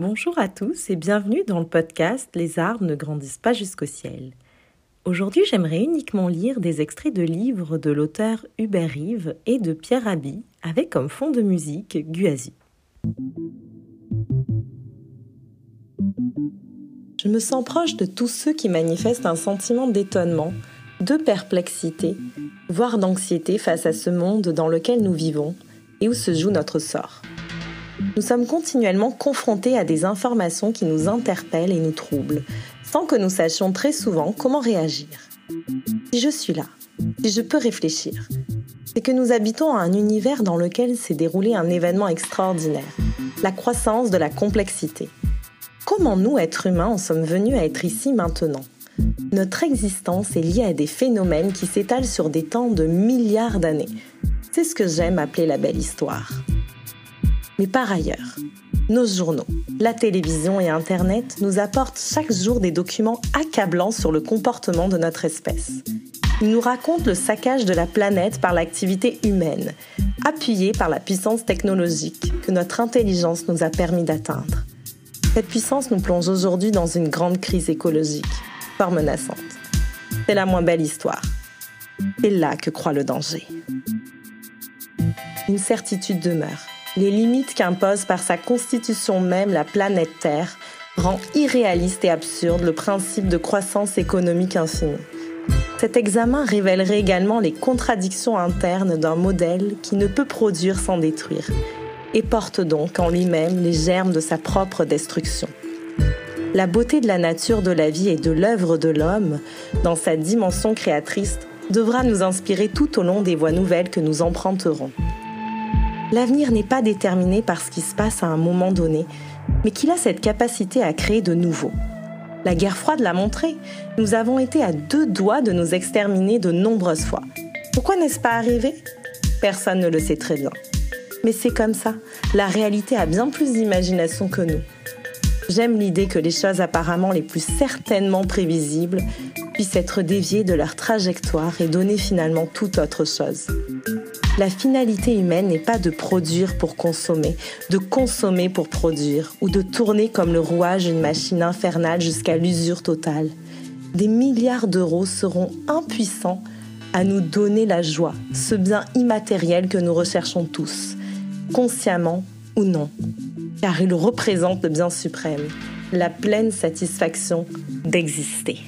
Bonjour à tous et bienvenue dans le podcast Les arbres ne grandissent pas jusqu'au ciel. Aujourd'hui, j'aimerais uniquement lire des extraits de livres de l'auteur Hubert Rive et de Pierre Rabhi avec comme fond de musique Guazi. Je me sens proche de tous ceux qui manifestent un sentiment d'étonnement, de perplexité, voire d'anxiété face à ce monde dans lequel nous vivons et où se joue notre sort. Nous sommes continuellement confrontés à des informations qui nous interpellent et nous troublent, sans que nous sachions très souvent comment réagir. Si je suis là, si je peux réfléchir, c'est que nous habitons un univers dans lequel s'est déroulé un événement extraordinaire, la croissance de la complexité. Comment nous, êtres humains, en sommes venus à être ici maintenant? Notre existence est liée à des phénomènes qui s'étalent sur des temps de milliards d'années. C'est ce que j'aime appeler la belle histoire. Mais par ailleurs, nos journaux, la télévision et Internet nous apportent chaque jour des documents accablants sur le comportement de notre espèce. Ils nous racontent le saccage de la planète par l'activité humaine, appuyée par la puissance technologique que notre intelligence nous a permis d'atteindre. Cette puissance nous plonge aujourd'hui dans une grande crise écologique, fort menaçante. C'est la moins belle histoire. C'est là que croit le danger. Une certitude demeure les limites qu'impose par sa constitution même la planète Terre rend irréaliste et absurde le principe de croissance économique infinie. Cet examen révélerait également les contradictions internes d'un modèle qui ne peut produire sans détruire, et porte donc en lui-même les germes de sa propre destruction. La beauté de la nature de la vie et de l'œuvre de l'homme, dans sa dimension créatrice, devra nous inspirer tout au long des voies nouvelles que nous emprunterons. L'avenir n'est pas déterminé par ce qui se passe à un moment donné, mais qu'il a cette capacité à créer de nouveau. La guerre froide l'a montré, nous avons été à deux doigts de nous exterminer de nombreuses fois. Pourquoi n'est-ce pas arrivé? Personne ne le sait très bien. Mais c'est comme ça, la réalité a bien plus d'imagination que nous. J'aime l'idée que les choses apparemment les plus certainement prévisibles puissent être déviées de leur trajectoire et donner finalement toute autre chose. La finalité humaine n'est pas de produire pour consommer, de consommer pour produire, ou de tourner comme le rouage d'une machine infernale jusqu'à l'usure totale. Des milliards d'euros seront impuissants à nous donner la joie, ce bien immatériel que nous recherchons tous, consciemment ou non, car il représente le bien suprême, la pleine satisfaction d'exister.